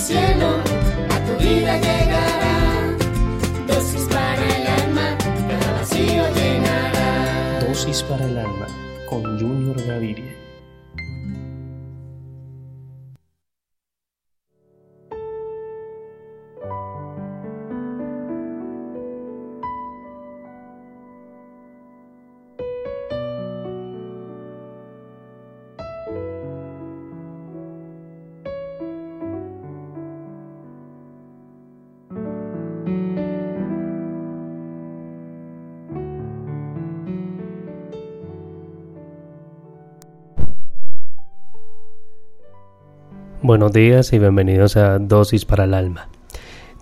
cielo, a tu vida llegará. Dosis para el alma, cada vacío llenará. Dosis para el alma con Junior Gaviria. Buenos días y bienvenidos a Dosis para el Alma.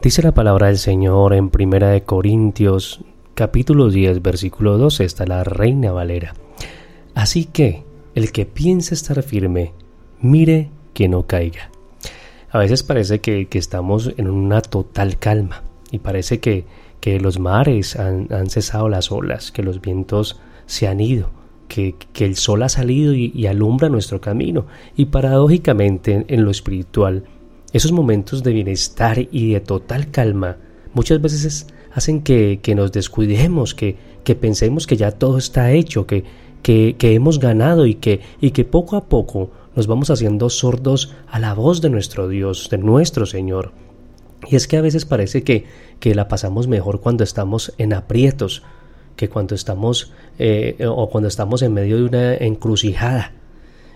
Dice la palabra del Señor en Primera de Corintios, capítulo 10, versículo 12, está la Reina Valera. Así que, el que piense estar firme, mire que no caiga. A veces parece que, estamos en una total calma y parece que, que los mares han, han cesado las olas, que los vientos se han ido que, el sol ha salido y, alumbra nuestro camino. Y paradójicamente en, lo espiritual, esos momentos de bienestar y de total calma muchas veces hacen que, nos descuidemos, que, que, pensemos que ya todo está hecho, que, que, hemos ganado y que, y que poco a poco nos vamos haciendo sordos a la voz de nuestro Dios, de nuestro Señor. Y es que a veces parece que, que la pasamos mejor cuando estamos en aprietos, que cuando estamos eh, o cuando estamos en medio de una encrucijada.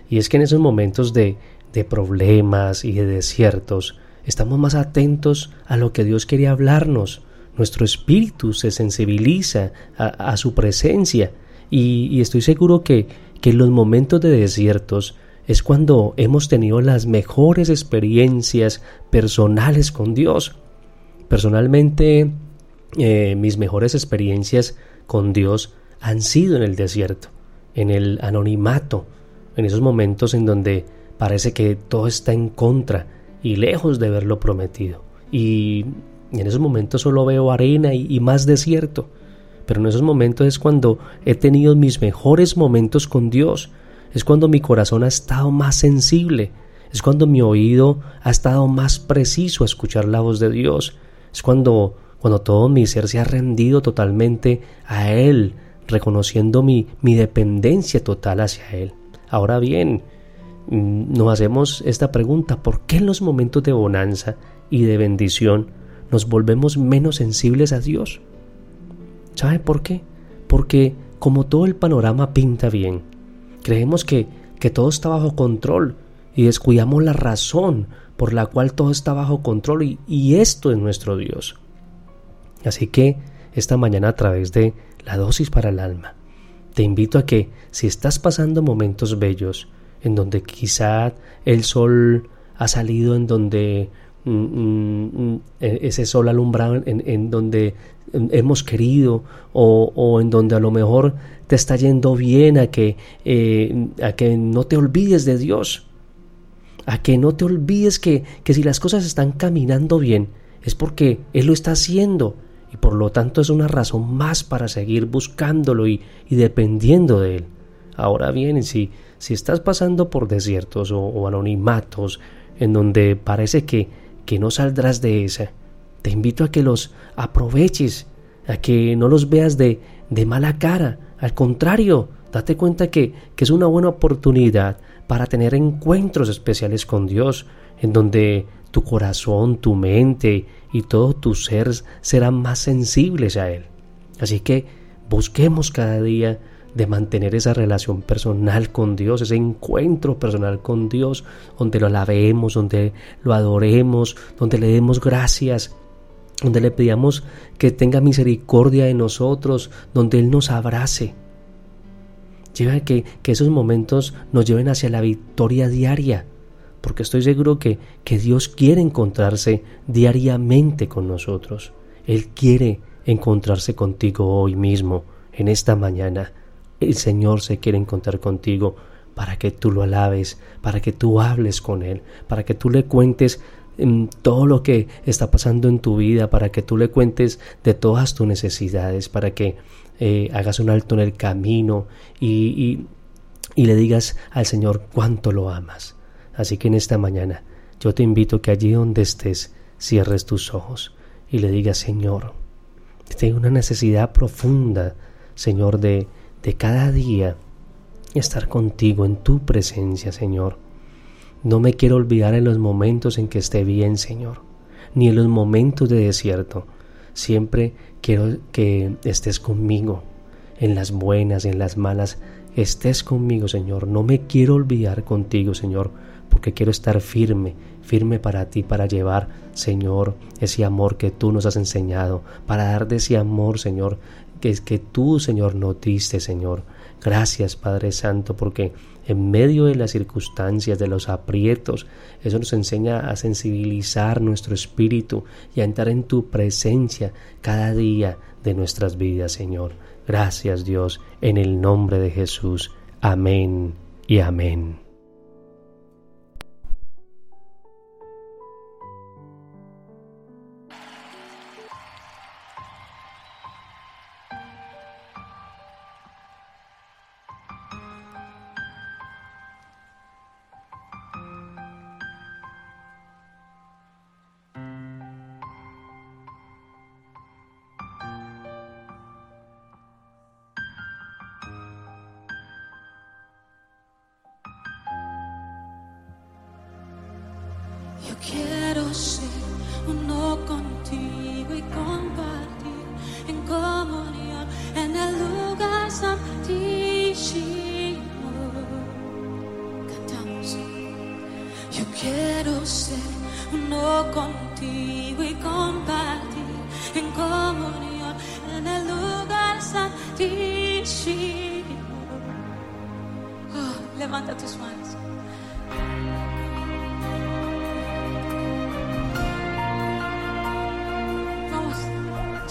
Y es que en esos momentos de, de problemas y de desiertos estamos más atentos a lo que Dios quiere hablarnos. Nuestro espíritu se sensibiliza a, su presencia y, estoy seguro que, que en los momentos de desiertos es cuando hemos tenido las mejores experiencias personales con Dios. Personalmente, eh, mis mejores experiencias con Dios han sido en el desierto, en el anonimato, en esos momentos en donde parece que todo está en contra y lejos de verlo prometido. Y en esos momentos solo veo arena y, más desierto. Pero en esos momentos es cuando he tenido mis mejores momentos con Dios. Es cuando mi corazón ha estado más sensible. Es cuando mi oído ha estado más preciso a escuchar la voz de Dios. Es cuando cuando todo mi ser se ha rendido totalmente a Él, reconociendo mi, mi dependencia total hacia Él. Ahora bien, mm, nos hacemos esta pregunta, ¿por qué en los momentos de bonanza y de bendición nos volvemos menos sensibles a Dios? ¿Sabe por qué? Porque como todo el panorama pinta bien, creemos que, que todo está bajo control y descuidamos la razón por la cual todo está bajo control y, y esto es nuestro Dios. Así que esta mañana a través de la dosis para el alma, te invito a que si estás pasando momentos bellos, en donde quizá el sol ha salido, en donde mm, mm, mm, e, ese sol alumbrado, en, donde hemos querido, o, en donde a lo mejor te está yendo bien, a que, eh, a que no te olvides de Dios, a que no te olvides que, que si las cosas están caminando bien, es porque Él lo está haciendo y por lo tanto es una razón más para seguir buscándolo y, dependiendo de él. Ahora bien, si, si estás pasando por desiertos o, anonimatos en donde parece que, que no saldrás de esa, te invito a que los aproveches, a que no los veas de, de mala cara. Al contrario, date cuenta que, que es una buena oportunidad para tener encuentros especiales con Dios, en donde tu corazón, tu mente y todo tu ser serán más sensibles a Él. Así que busquemos cada día de mantener esa relación personal con Dios, ese encuentro personal con Dios, donde lo alabemos, donde lo adoremos, donde le demos gracias, donde le pidamos que tenga misericordia de nosotros, donde Él nos abrace. Lleva que, que esos momentos nos lleven hacia la victoria diaria, porque estoy seguro que, que Dios quiere encontrarse diariamente con nosotros. Él quiere encontrarse contigo hoy mismo, en esta mañana. El Señor se quiere encontrar contigo para que tú lo alabes, para que tú hables con Él, para que tú le cuentes mm, todo lo que está pasando en tu vida, para que tú le cuentes de todas tus necesidades, para que eh, hagas un alto en el camino y, y le digas al Señor cuánto lo amas. Así que en esta mañana Yo te invito que allí donde estés, cierres tus ojos y le digas, Señor, tengo una necesidad profunda, Señor, de, de cada día estar contigo en tu presencia, Señor. No me quiero olvidar en los momentos en que esté bien, Señor, ni en los momentos de desierto. Siempre quiero que estés conmigo, en las buenas, en las malas, estés conmigo, Señor. No me quiero olvidar contigo, Señor, porque quiero estar firme, firme para ti, para llevar, Señor, ese amor que tú nos has enseñado, para darte ese amor, Señor, que es que tú, Señor, nos diste, Señor. Gracias, Padre Santo, porque en medio de las circunstancias, de los aprietos, eso nos enseña a sensibilizar nuestro espíritu y a entrar en tu presencia cada día de nuestras vidas, Señor. Gracias, Dios, en el nombre de Jesús. Amén y amén. Quiero ser uno contigo y compartir en comunión en el lugar santísimo. Oh, levanta tus manos. Vamos,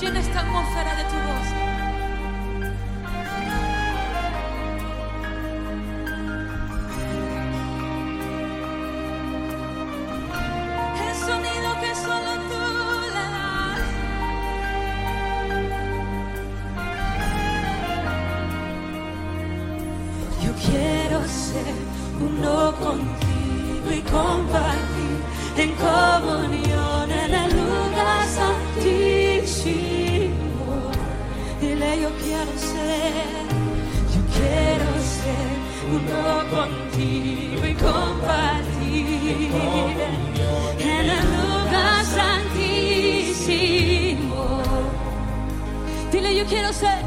llena esta atmósfera de tu voz. Uno contigo y compartir en comunión en el lugar santísimo. Dile yo quiero ser, yo quiero ser uno contigo y compartir en el lugar santísimo. Dile yo quiero ser,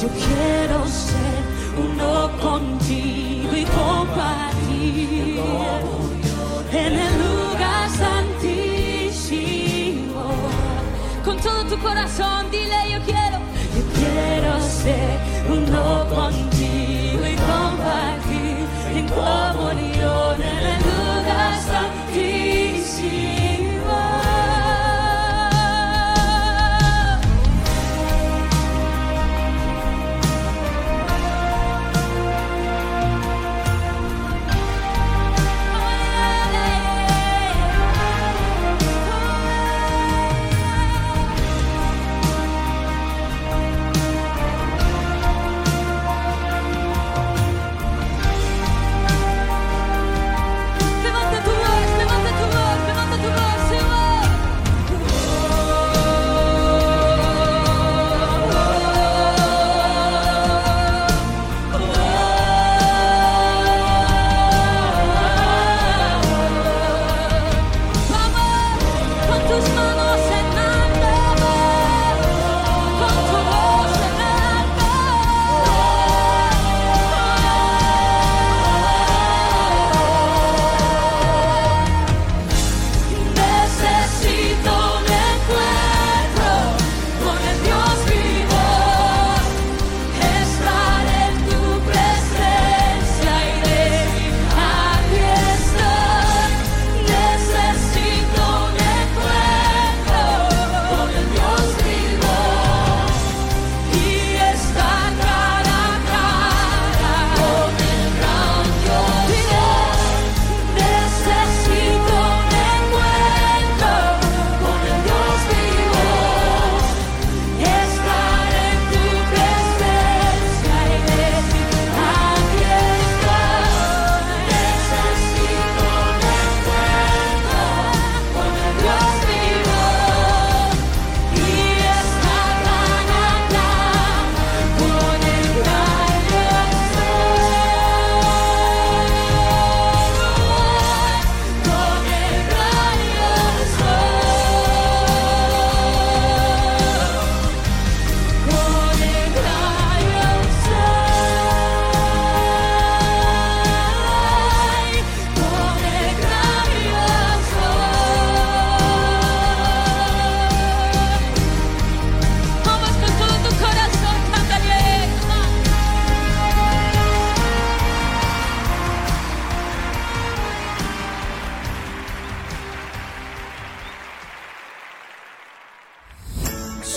yo quiero ser uno contigo en el lugar santísimo. Con todo tu corazón, dile yo quiero, yo quiero ser uno contigo y compartir en comunión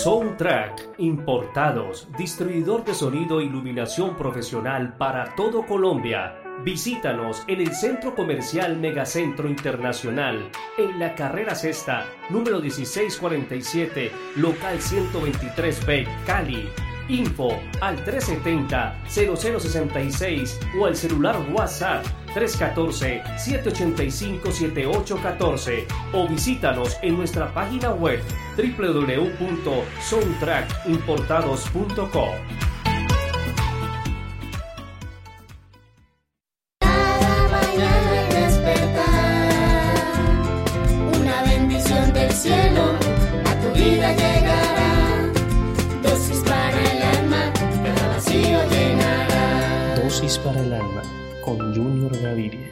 Soundtrack Importados, distribuidor de sonido e iluminación profesional para todo Colombia. Visítanos en el Centro Comercial Megacentro Internacional, en la carrera sexta, número 1647, local 123B, Cali. Info al 370-0066 o al celular WhatsApp 314-785-7814 o visítanos en nuestra página web www.soundtrackimportados.com. Cielo a tu vida para el alma con Junior Gaviria.